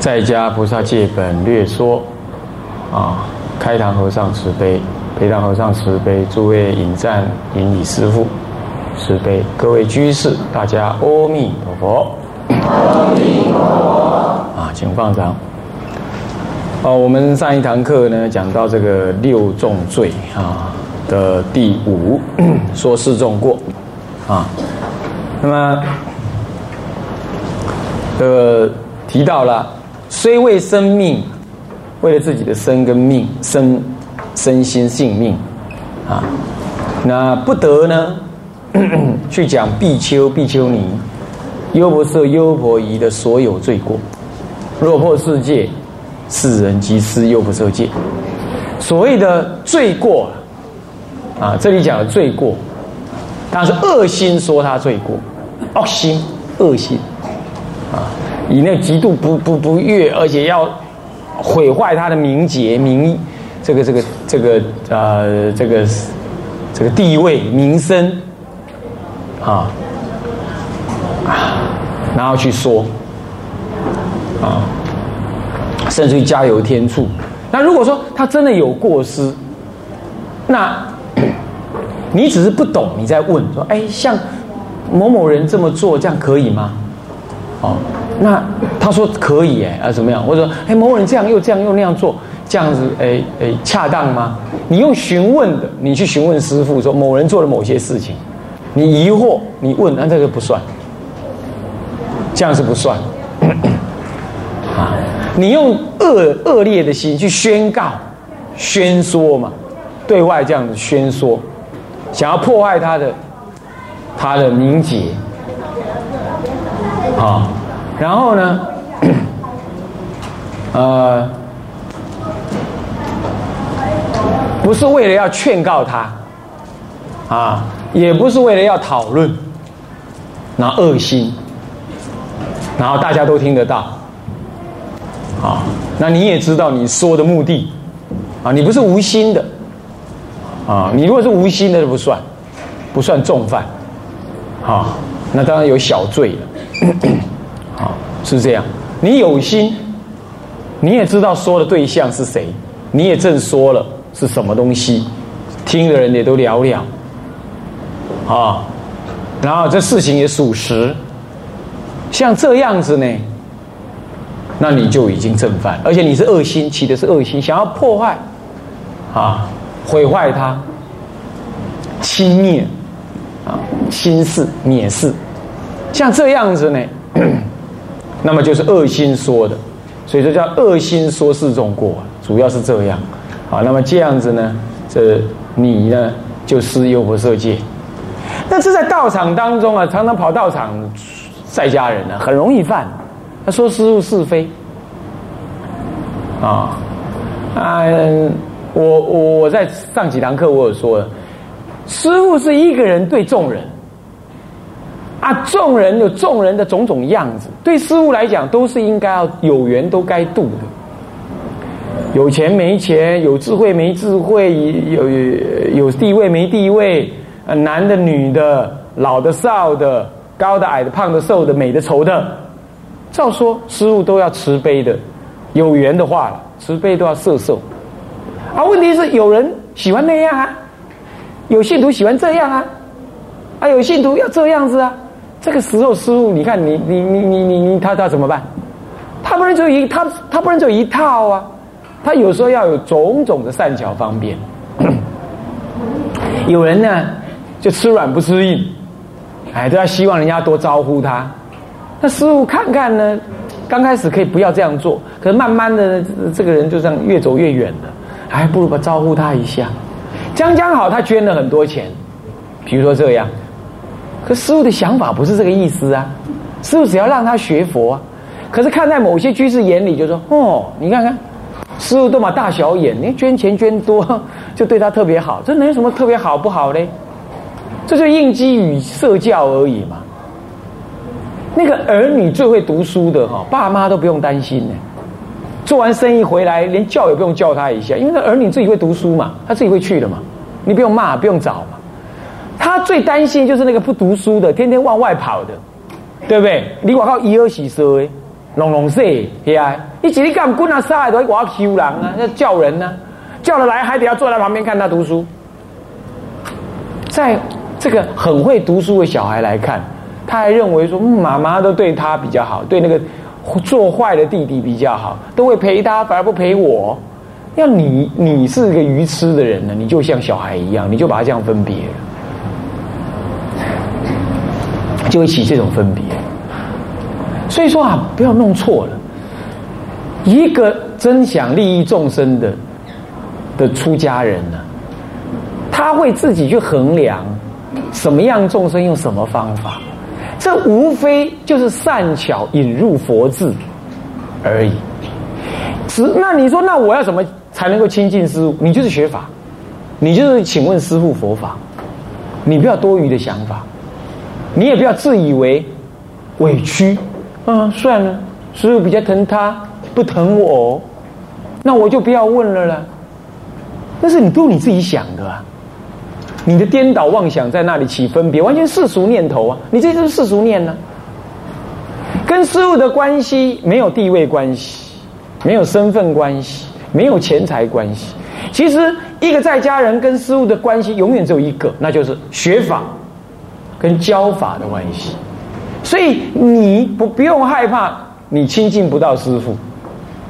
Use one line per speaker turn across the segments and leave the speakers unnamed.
在家菩萨戒本略说。啊！开堂和尚慈悲，陪堂和尚慈悲，诸位引赞引礼师父慈悲，各位居士，大家阿弥陀佛。阿弥陀佛。啊，请放掌。哦，我们上一堂课呢，讲到这个六重罪啊的第五，说四重过啊。那么，呃，提到了虽为生命。为了自己的身跟命、身、身心性命，啊，那不得呢，去讲比丘、比丘尼、优婆塞、优婆夷的所有罪过，落魄世界，世人即施优婆塞戒。所谓的罪过，啊，这里讲的罪过，当然是恶心说他罪过，恶心、恶心，以那极度不不不悦，而且要。毁坏他的名节、名这个、这个、这个呃、这个这个地位、名声啊啊，然后去说啊，甚至于加油添醋。那如果说他真的有过失，那 你只是不懂，你在问说：“哎，像某某人这么做，这样可以吗？”哦。那他说可以哎啊怎么样？我说哎某人这样又这样又那样做，这样子哎哎恰当吗？你用询问的，你去询问师傅说某人做了某些事情，你疑惑你问，那这个不算，这样是不算。啊，你用恶恶劣的心去宣告、宣说嘛，对外这样子宣说，想要破坏他的他的名节，啊。然后呢，呃，不是为了要劝告他，啊，也不是为了要讨论，那恶心，然后大家都听得到，啊，那你也知道你说的目的，啊，你不是无心的，啊，你如果是无心的就不算，不算重犯，啊，那当然有小罪了。是这样，你有心，你也知道说的对象是谁，你也正说了是什么东西，听的人也都了了，啊，然后这事情也属实，像这样子呢，那你就已经正犯，而且你是恶心，起的是恶心，想要破坏，啊，毁坏他，轻蔑，啊，轻视、蔑视，像这样子呢。那么就是恶心说的，所以这叫恶心说四种过，主要是这样。好，那么这样子呢，这你呢就施优婆塞戒。那这在道场当中啊，常常跑道场，在家人呢很容易犯。他说师傅是非，啊，嗯，我我我在上几堂课我有说了，师傅是一个人对众人。啊，众人有众人的种种样子，对师傅来讲都是应该要有缘都该度的。有钱没钱，有智慧没智慧，有有地位没地位，男的女的，老的少的，高的矮的，胖的瘦的，美的丑的，照说师傅都要慈悲的。有缘的话，慈悲都要摄受。啊，问题是有人喜欢那样啊，有信徒喜欢这样啊，啊，有信徒要这样子啊。这个时候，师傅，你看，你你你你你你，他他怎么办？他不能就一他他不能就一套啊！他有时候要有种种的善巧方便。有人呢，就吃软不吃硬，哎，都要希望人家多招呼他。那师傅看看呢，刚开始可以不要这样做，可是慢慢的，这个人就这样越走越远了，还不如把招呼他一下。将将好，他捐了很多钱，比如说这样。可师傅的想法不是这个意思啊，师傅只要让他学佛啊。可是看在某些居士眼里，就说：“哦，你看看，师傅都把大小眼，你捐钱捐多，就对他特别好，这能有什么特别好不好嘞？这就应激与社教而已嘛。那个儿女最会读书的哈，爸妈都不用担心呢。做完生意回来，连叫也不用叫他一下，因为那儿女自己会读书嘛，他自己会去的嘛，你不用骂，不用找嘛。他最担心就是那个不读书的，天天往外跑的，对不对？你我靠，以儿洗色诶。”龙龙色，是啊！你几日干滚啊？杀都我要求人啊，要叫人呢，叫了来还得要坐在旁边看他读书。在这个很会读书的小孩来看，他还认为说妈妈都对他比较好，对那个做坏的弟弟比较好，都会陪他，反而不陪我。要你，你是一个愚痴的人呢，你就像小孩一样，你就把他这样分别，就会起这种分别。所以说啊，不要弄错了。一个真想利益众生的的出家人呢，他会自己去衡量什么样众生用什么方法，这无非就是善巧引入佛智而已。只那你说，那我要怎么才能够亲近师傅？你就是学法，你就是请问师傅佛法，你不要多余的想法，你也不要自以为委屈。嗯，算了，师傅比较疼他，不疼我，那我就不要问了啦。那是你都你自己想的啊，你的颠倒妄想在那里起分别，完全世俗念头啊！你这就是世俗念呢。跟师傅的关系没有地位关系，没有身份关系，没有钱财关系。其实一个在家人跟师傅的关系永远只有一个，那就是学法跟教法的关系。所以你不不用害怕，你亲近不到师傅，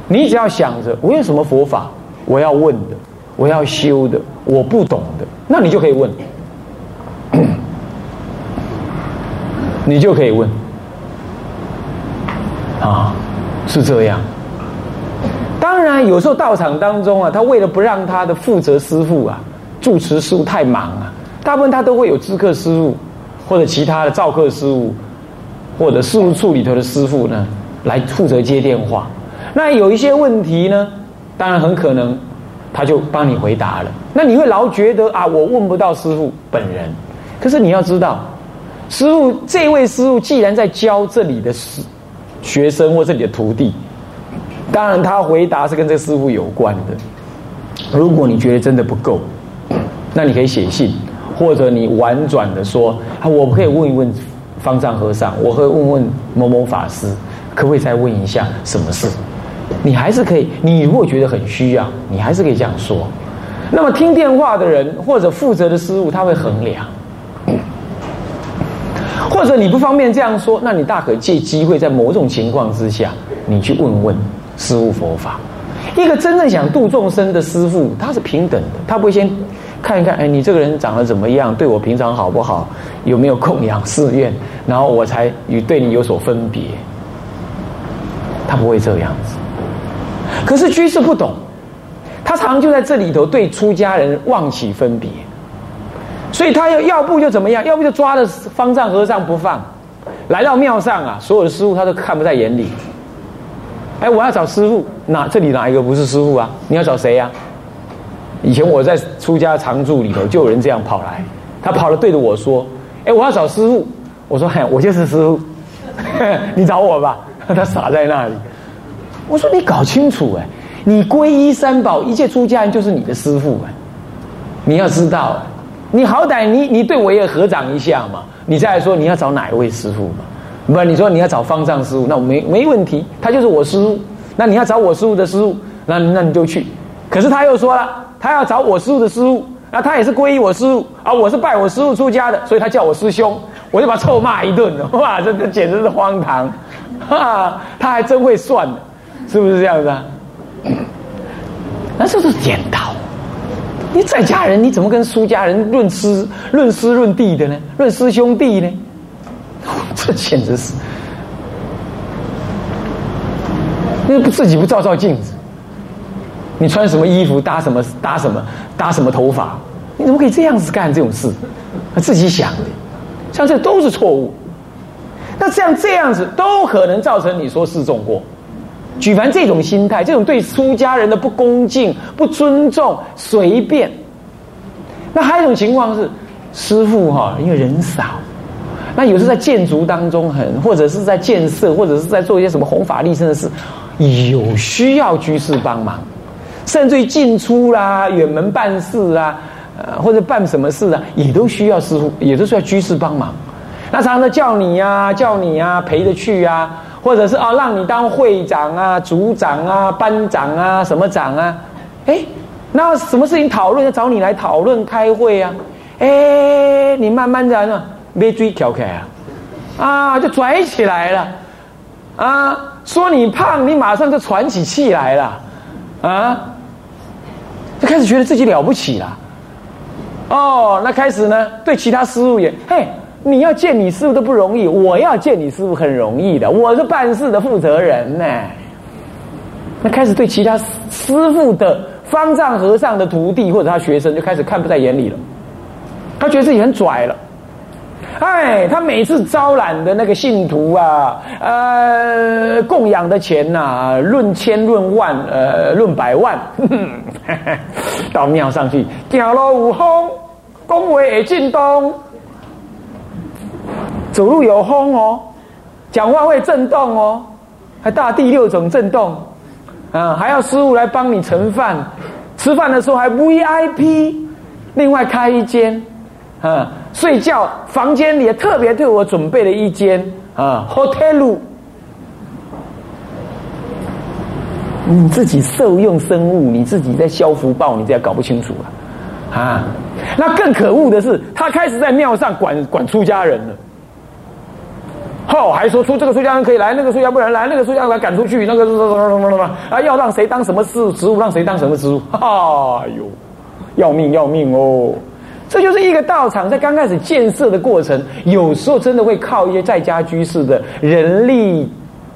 你只要想着我有什么佛法，我要问的，我要修的，我不懂的，那你就可以问，你就可以问，啊，是这样。当然，有时候道场当中啊，他为了不让他的负责师傅啊、住持师傅太忙啊，大部分他都会有知客师傅或者其他的造客师傅。或者事务处里头的师傅呢，来负责接电话。那有一些问题呢，当然很可能他就帮你回答了。那你会老觉得啊，我问不到师傅本人。可是你要知道，师傅这位师傅既然在教这里的师学生或这里的徒弟，当然他回答是跟这师傅有关的。如果你觉得真的不够，那你可以写信，或者你婉转的说啊，我可以问一问。方丈和尚，我会问问某某法师，可不可以再问一下什么事？你还是可以，你如果觉得很需要，你还是可以这样说。那么听电话的人或者负责的师傅，他会衡量。或者你不方便这样说，那你大可借机会，在某种情况之下，你去问问师傅佛法。一个真正想度众生的师傅，他是平等的，他不会先。看一看，哎，你这个人长得怎么样？对我平常好不好？有没有供养寺院？然后我才与对你有所分别。他不会这样子。可是居士不懂，他常就在这里头对出家人妄起分别，所以他要要不就怎么样，要不就抓着方丈和尚不放。来到庙上啊，所有的师傅他都看不在眼里。哎，我要找师傅，哪这里哪一个不是师傅啊？你要找谁呀？以前我在出家常住里头，就有人这样跑来，他跑了对着我说：“哎，我要找师傅。”我说：“嘿，我就是师傅，你找我吧。”他傻在那里。我说：“你搞清楚哎，你皈依三宝，一切出家人就是你的师傅哎。你要知道，你好歹你你对我也合掌一下嘛。你再来说你要找哪一位师傅嘛？不，你说你要找方丈师傅，那我没没问题，他就是我师傅。那你要找我师傅的师傅，那那你就去。可是他又说了。”他要找我师傅的师傅，那他也是皈依我师傅啊，我是拜我师傅出家的，所以他叫我师兄，我就把他臭骂一顿，哇，这这简直是荒唐，哈，他还真会算的，是不是这样子啊？那这是颠倒，你在家人你怎么跟出家人论师论师论弟的呢？论师兄弟呢？这简直是，那不自己不照照镜子？你穿什么衣服，搭什么搭什么搭什么头发？你怎么可以这样子干这种事？他自己想的，像这都是错误。那像这样子都可能造成你说示众过。举凡这种心态，这种对出家人的不恭敬、不尊重、随便。那还有一种情况是，师傅哈，因为人少，那有时在建筑当中很，或者是在建设，或者是在做一些什么弘法利生的事，有需要居士帮忙，甚至于进出啦、远门办事啊，呃，或者办什么事啊，也都需要师傅，也都需要居士帮忙。那常常叫你呀，叫你呀，陪着去呀。或者是啊，让你当会长啊、组长啊、班长啊、什么长啊？哎，那什么事情讨论要找你来讨论开会啊？哎，你慢慢的呢，别追调开啊，啊，就拽起来了啊！说你胖，你马上就喘起气来了啊！就开始觉得自己了不起了哦。那开始呢，对其他师傅也嘿。你要见你师傅都不容易，我要见你师傅很容易的。我是办事的负责人呢。那开始对其他师傅的方丈和尚的徒弟或者他学生就开始看不在眼里了。他觉得自己很拽了。哎，他每次招揽的那个信徒啊，呃，供养的钱呐，论千论万，呃，论百万，到庙上去，走路有风，讲话会震动。走路有风哦，讲话会震动哦，还大第六种震动，啊，还要师傅来帮你盛饭，吃饭的时候还 VIP，另外开一间，啊，睡觉房间里特别对我准备了一间啊，hotel，你自己受用生物，你自己在消福报，你这样搞不清楚啊，啊，那更可恶的是，他开始在庙上管管出家人了。后还说出这个出家人可以来，那个出家不能来，那个出家人赶出去，那个什么什么什么啊，要让谁当什么事职务，让谁当什么职务，哎呦，要命要命哦！这就是一个道场在刚开始建设的过程，有时候真的会靠一些在家居士的人力、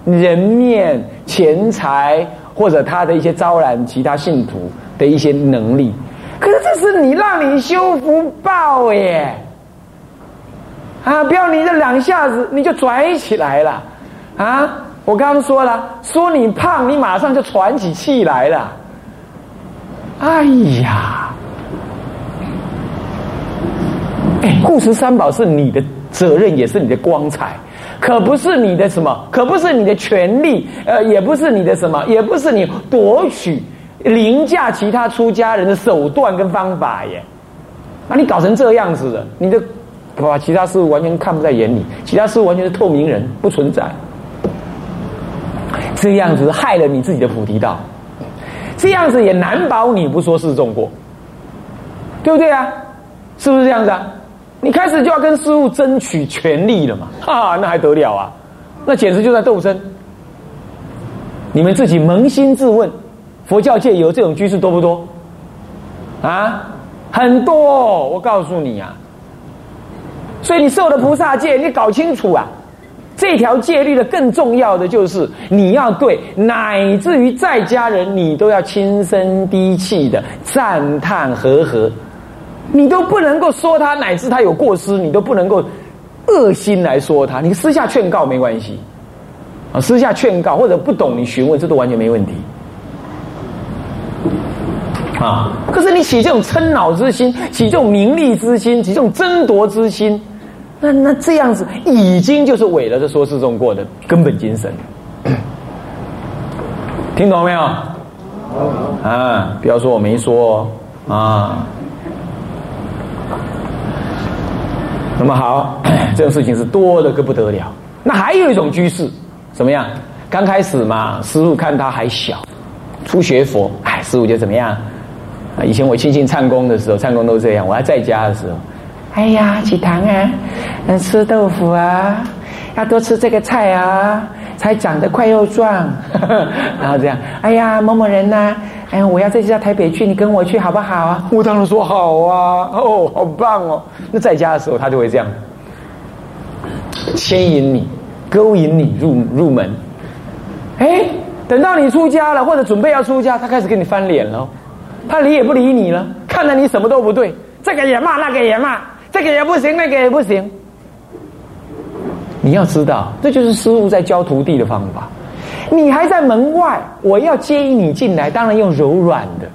人面、钱财，或者他的一些招揽其他信徒的一些能力。可是这是你让你修福报耶。啊！不要你这两下子你就拽起来了，啊！我刚刚说了，说你胖，你马上就喘起气来了。哎呀！护持三宝是你的责任，也是你的光彩，可不是你的什么，可不是你的权利，呃，也不是你的什么，也不是你夺取凌驾其他出家人的手段跟方法耶。啊，你搞成这样子的，你的。把其他事物完全看不在眼里，其他事物完全是透明人，不存在。这样子害了你自己的菩提道，这样子也难保你不说示众过，对不对啊？是不是这样子啊？你开始就要跟师傅争取权利了嘛？啊，那还得了啊？那简直就在斗争。你们自己扪心自问，佛教界有这种居士多不多？啊，很多，我告诉你啊。所以你受了菩萨戒，你搞清楚啊！这条戒律的更重要的就是你要对，乃至于在家人，你都要轻声低气的赞叹和和，你都不能够说他，乃至他有过失，你都不能够恶心来说他。你私下劝告没关系，啊，私下劝告或者不懂你询问，这都完全没问题。啊，可是你起这种嗔恼之心，起这种名利之心，起这种争夺之心。那那这样子已经就是违了这说示中过的根本精神，听懂没有？啊，不要说我没说啊。那么好，这种事情是多的个不得了。那还有一种居士怎么样？刚开始嘛，师傅看他还小，初学佛，哎，师傅就怎么样？啊，以前我亲信唱功的时候，唱功都这样。我还在家的时候。哎呀，起糖啊，嗯，吃豆腐啊，要多吃这个菜啊，才长得快又壮。然后这样，哎呀，某某人呐，哎，我要这次到台北去，你跟我去好不好啊？我当然说好啊，哦，好棒哦。那在家的时候，他就会这样牵引你，勾引你入入门。哎，等到你出家了，或者准备要出家，他开始跟你翻脸了，他理也不理你了，看着你什么都不对，这个也骂，那个也骂。这个也不行，那个也不行，你要知道，这就是师傅在教徒弟的方法。你还在门外，我要接你进来，当然用柔软的、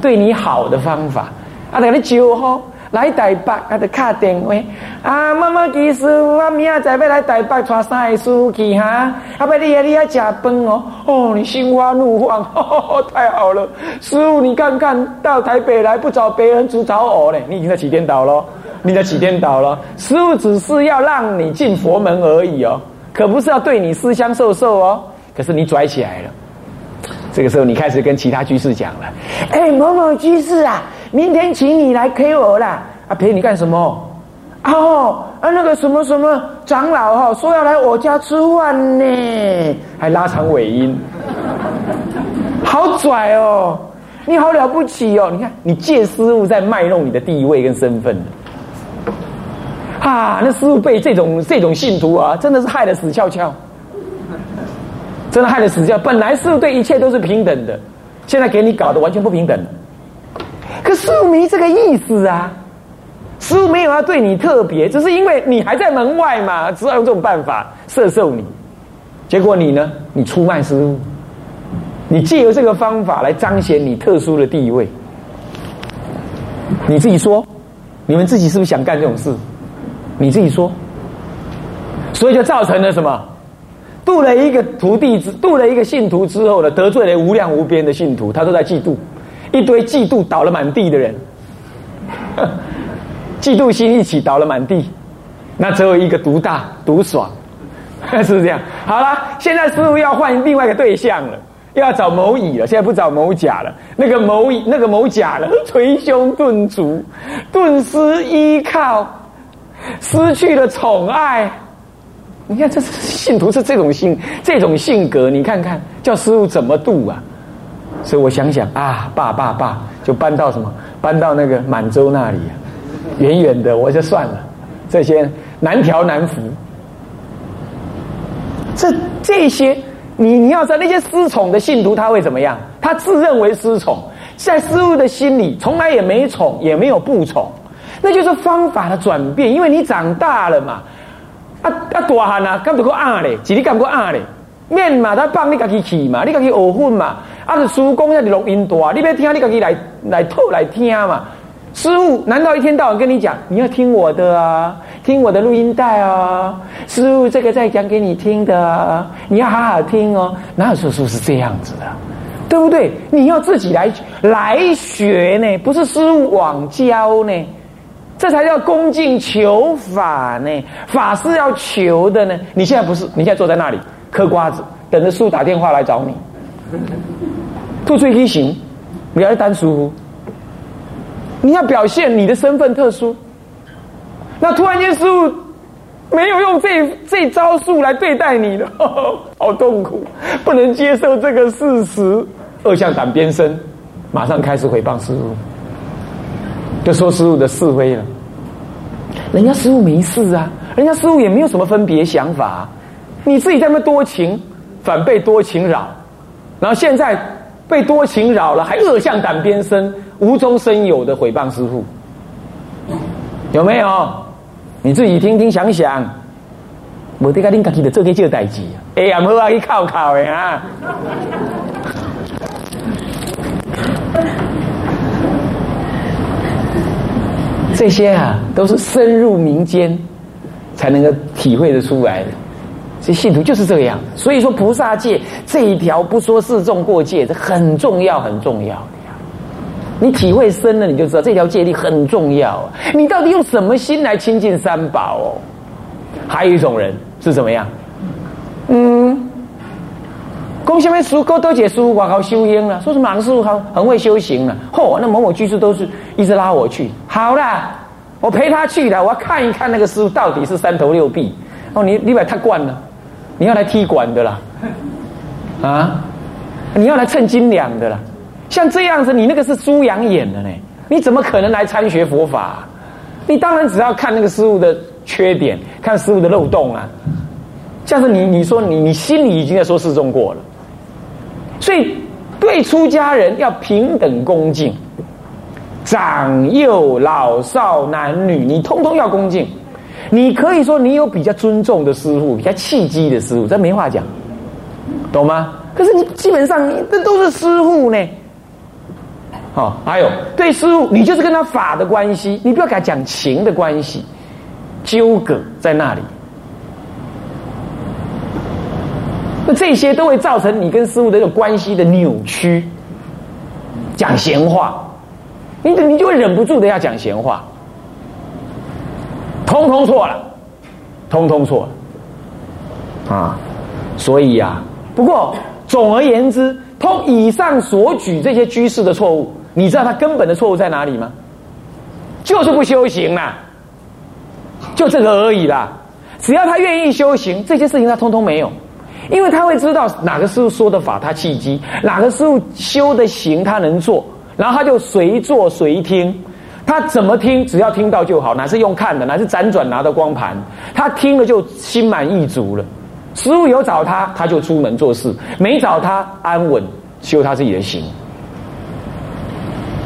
对你好的方法。啊，等你酒吼来台北，啊，得卡电话。啊，妈妈其实我明仔载要来台北，带三个师傅去哈。啊，不你啊，你要吃饭哦。哦，你心花怒放，太好了。师傅，你看看到台北来不找别人，只找我嘞。你已经在起颠倒了，你在起颠倒了。师傅只是要让你进佛门而已哦，可不是要对你私相授受哦。可是你拽起来了，这个时候你开始跟其他居士讲了：“哎，某某居士啊，明天请你来陪我啦！啊，陪你干什么？哦，啊，那个什么什么长老哈，说要来我家吃饭呢，还拉长尾音，好拽哦！你好了不起哦！你看，你借师傅在卖弄你的地位跟身份啊，那师傅被这种这种信徒啊，真的是害得死翘翘。”真的害得死掉！本来师傅对一切都是平等的，现在给你搞得完全不平等。可师傅没这个意思啊，师傅没有要对你特别，只是因为你还在门外嘛，只好用这种办法摄受你。结果你呢？你出卖师傅，你借由这个方法来彰显你特殊的地位。你自己说，你们自己是不是想干这种事？你自己说，所以就造成了什么？度了一个徒弟之，度了一个信徒之后呢，得罪了无量无边的信徒，他都在嫉妒，一堆嫉妒倒了满地的人，嫉妒心一起倒了满地，那只有一个独大独爽，是不是这样？好了，现在师傅要换另外一个对象了，又要找某乙了，现在不找某甲了，那个某乙那个某甲了，捶胸顿足，顿失依靠，失去了宠爱。你看，这是信徒是这种性这种性格，你看看叫师傅怎么度啊？所以我想想啊，爸爸爸就搬到什么？搬到那个满洲那里，远远的我就算了，这些难调难服。这这些，你你要知道，那些失宠的信徒他会怎么样？他自认为失宠，在师傅的心里从来也没宠，也没有不宠，那就是方法的转变，因为你长大了嘛。啊啊大汉啊，敢不过压咧？是你敢不过压咧？面嘛，他放你家己去嘛，你家己学分嘛。啊，是师公要录音带，你要听，你家己来来透来听嘛。师傅难道一天到晚跟你讲，你要听我的啊，听我的录音带啊？师傅这个在讲给你听的，啊你要好好听哦。哪有说书是这样子的？对不对？你要自己来来学呢，不是师傅网教呢。这才叫恭敬求法呢，法是要求的呢。你现在不是，你现在坐在那里嗑瓜子，等着师傅打电话来找你。吐出一行，不要单舒服。你要表现你的身份特殊。那突然间师傅没有用这这招数来对待你了，好痛苦，不能接受这个事实。二向胆边生，马上开始诽谤师傅。就说师傅的是非了，人家师傅没事啊，人家师傅也没有什么分别想法，你自己在那多情，反被多情扰，然后现在被多情扰了，还恶向胆边生，无中生有的诽谤师傅，有没有？你自己听听想想，我这个恁家己的做这代志，哎呀，好啊，去靠靠的啊。这些啊，都是深入民间才能够体会得出来的。这信徒就是这样，所以说菩萨戒这一条不说示众过界，这很重要，很重要的呀。你体会深了，你就知道这条戒律很重要。你到底用什么心来亲近三宝哦？还有一种人是怎么样？嗯，公下面书哥都解书，我靠修烟了，说什么师傅好很会修行了。嚯，那某某居士都是一直拉我去。好啦，我陪他去的，我要看一看那个师傅到底是三头六臂。哦，你你把他惯了，你要来踢馆的啦，啊，你要来蹭斤两的啦。像这样子，你那个是猪养眼的呢，你怎么可能来参学佛法？你当然只要看那个师傅的缺点，看师傅的漏洞啊。像是你你说你你心里已经在说示众过了，所以对出家人要平等恭敬。长幼老少男女，你通通要恭敬。你可以说你有比较尊重的师傅，比较契机的师傅，这没话讲，懂吗？可是你基本上，你这都是师傅呢。好，还有对师傅，你就是跟他法的关系，你不要给他讲情的关系，纠葛在那里。这些都会造成你跟师傅的这个关系的扭曲。讲闲话，你你就会忍不住的要讲闲话，通通错了，通通错了，啊，所以呀，不过总而言之，通以上所举这些居士的错误，你知道他根本的错误在哪里吗？就是不修行啦，就这个而已啦。只要他愿意修行，这些事情他通通没有。因为他会知道哪个师傅说的法他契机，哪个师傅修的行他能做，然后他就随做随听，他怎么听只要听到就好，哪是用看的，哪是辗转拿的光盘，他听了就心满意足了。师傅有找他，他就出门做事；没找他，安稳修他自己的行，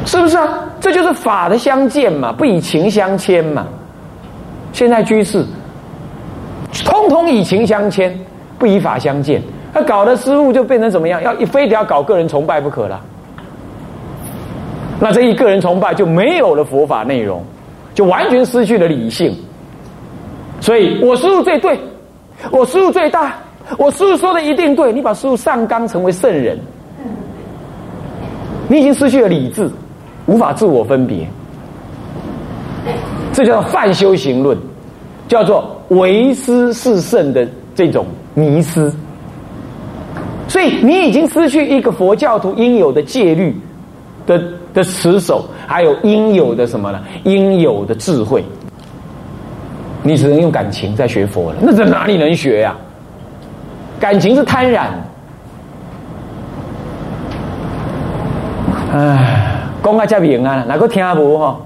是不是啊？这就是法的相见嘛，不以情相牵嘛。现在居士，通通以情相牵。不以法相见，他搞的师傅就变成怎么样？要非得要搞个人崇拜不可了。那这一个人崇拜就没有了佛法内容，就完全失去了理性。所以我师傅最对，我师傅最大，我师傅说的一定对。你把师傅上纲成为圣人，你已经失去了理智，无法自我分别。这叫做泛修行论，叫做唯师是圣的这种。迷失，所以你已经失去一个佛教徒应有的戒律的的持守，还有应有的什么呢？应有的智慧，你只能用感情在学佛了。那在哪里能学呀？感情是贪婪。唉，讲啊遮明啊，哪个听无吼？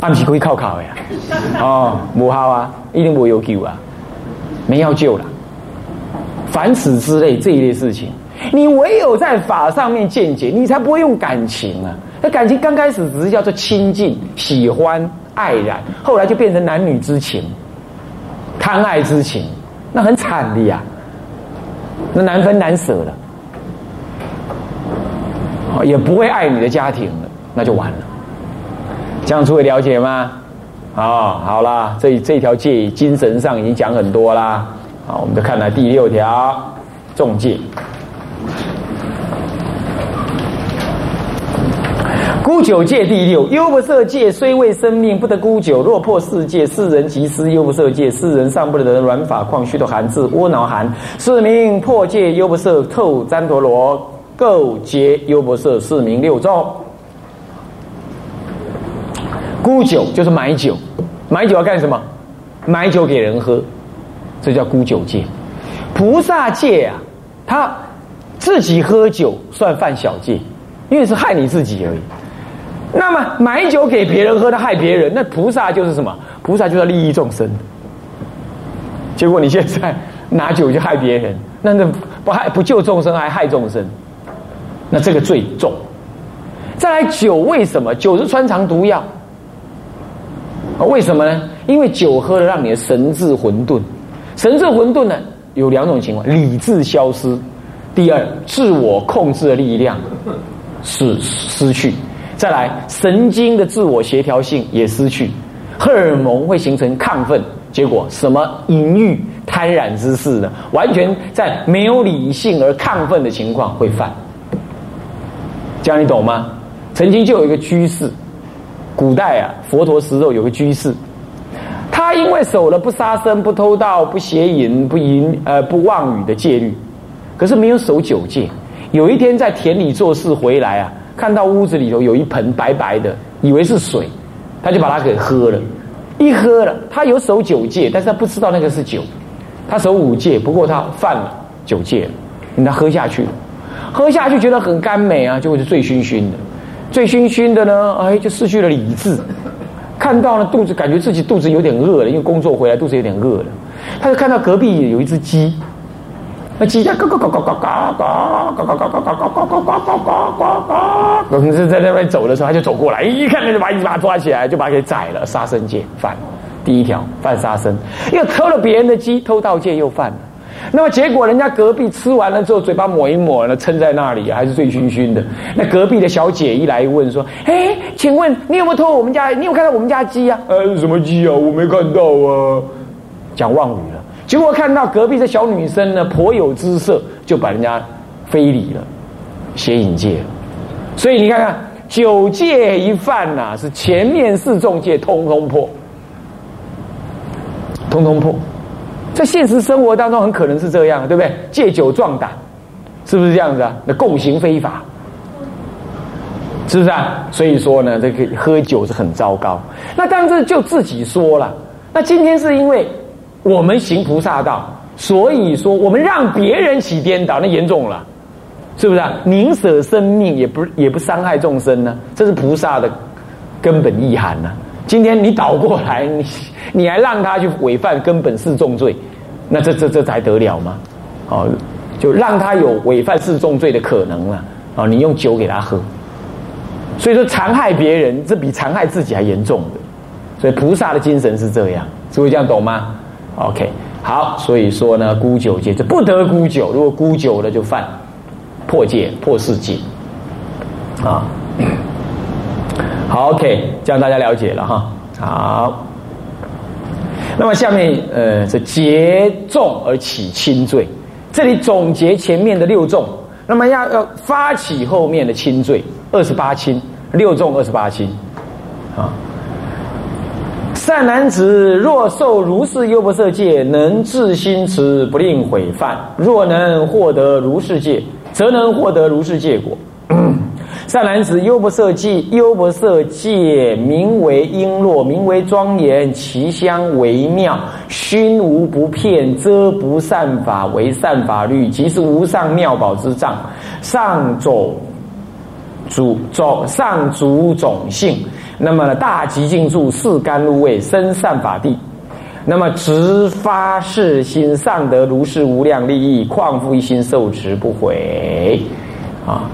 暗时可以靠靠的呀？哦，无效啊，一定无有救啊。没要救了，凡此之类这一类事情，你唯有在法上面见解，你才不会用感情啊。那感情刚开始只是叫做亲近、喜欢、爱染，后来就变成男女之情、贪爱之情，那很惨的呀，那难分难舍了，也不会爱你的家庭了，那就完了。这样诸位了解吗？啊，好啦，这这条戒精神上已经讲很多啦。好，我们就看来第六条重戒。孤酒戒第六，优不色戒虽未生命，不得孤酒。若破世界，世人即失优不色戒，世人尚不得软法况虚的寒字窝囊寒。是名破戒优不色透旃陀罗，垢结优不色，是名六重。沽酒就是买酒，买酒要干什么？买酒给人喝，这叫沽酒戒。菩萨戒啊，他自己喝酒算犯小戒，因为是害你自己而已。那么买酒给别人喝，他害别人，那菩萨就是什么？菩萨就要利益众生。结果你现在拿酒就害别人，那那不害不救众生，还害众生，那这个最重。再来酒为什么？酒是穿肠毒药。为什么呢？因为酒喝了，让你的神志混沌。神志混沌呢，有两种情况：理智消失；第二，自我控制的力量是失去；再来，神经的自我协调性也失去。荷尔蒙会形成亢奋，结果什么淫欲、贪婪之事呢？完全在没有理性而亢奋的情况会犯。这样你懂吗？曾经就有一个居士。古代啊，佛陀时候有个居士，他因为守了不杀生、不偷盗、不邪淫、不淫呃不妄语的戒律，可是没有守九戒。有一天在田里做事回来啊，看到屋子里头有一盆白白的，以为是水，他就把它给喝了。一喝了，他有守九戒，但是他不知道那个是酒。他守五戒，不过他犯了九戒，他喝下去，喝下去觉得很甘美啊，就会是醉醺醺的。醉醺醺的呢，哎，就失去了理智。看到了肚子，感觉自己肚子有点饿了，因为工作回来肚子有点饿了。他就看到隔壁有一只鸡，那鸡在咯咯咯咯咯咯咯咯咯咯咯咯咯咯咯咯咯咯咯，可能是在那边走的时候，他就走过来，一看他就把一把抓起来，就把他给宰了，杀生戒犯第一条犯杀生，又偷了别人的鸡，偷盗戒又犯了。那么结果人家隔壁吃完了之后，嘴巴抹一抹呢，撑在那里还是醉醺醺的。那隔壁的小姐一来问说：“哎，请问你有没有偷我们家？你有看到我们家鸡啊？呃，什么鸡啊？我没看到啊。”讲妄语了。结果看到隔壁的小女生呢，颇有姿色，就把人家非礼了，邪淫戒。所以你看看九戒一犯呐，是前面四重戒通通破，通通破。在现实生活当中，很可能是这样，对不对？借酒壮胆，是不是这样子啊？那共行非法，是不是啊？所以说呢，这个喝酒是很糟糕。那当时就自己说了，那今天是因为我们行菩萨道，所以说我们让别人起颠倒，那严重了，是不是啊？宁舍生命，也不也不伤害众生呢？这是菩萨的根本意涵呢。今天你倒过来，你你还让他去违犯根本四重罪，那这这这才得了吗？哦，就让他有违犯四重罪的可能了。哦，你用酒给他喝，所以说残害别人，这比残害自己还严重的。所以菩萨的精神是这样，诸位这样懂吗？OK，好，所以说呢，孤酒戒这不得孤酒，如果孤酒了就犯破戒破四戒啊。好，OK，这样大家了解了哈。好，那么下面呃，是结重而起轻罪，这里总结前面的六重，那么要要发起后面的轻罪，二十八轻，六重二十八轻，啊。善男子若受如是优婆塞戒，能自心持，不令毁犯；若能获得如是戒，则能获得如是戒果。善男子，优婆塞戒，优婆塞戒名为璎珞，名为庄严，其香为妙，熏无不骗，遮不善法，为善法律，即是无上妙宝之藏，上种主种上主种性。那么大极尽处，四甘露味，生善法地。那么直发誓心，上得如是无量利益，况复一心受持不悔啊！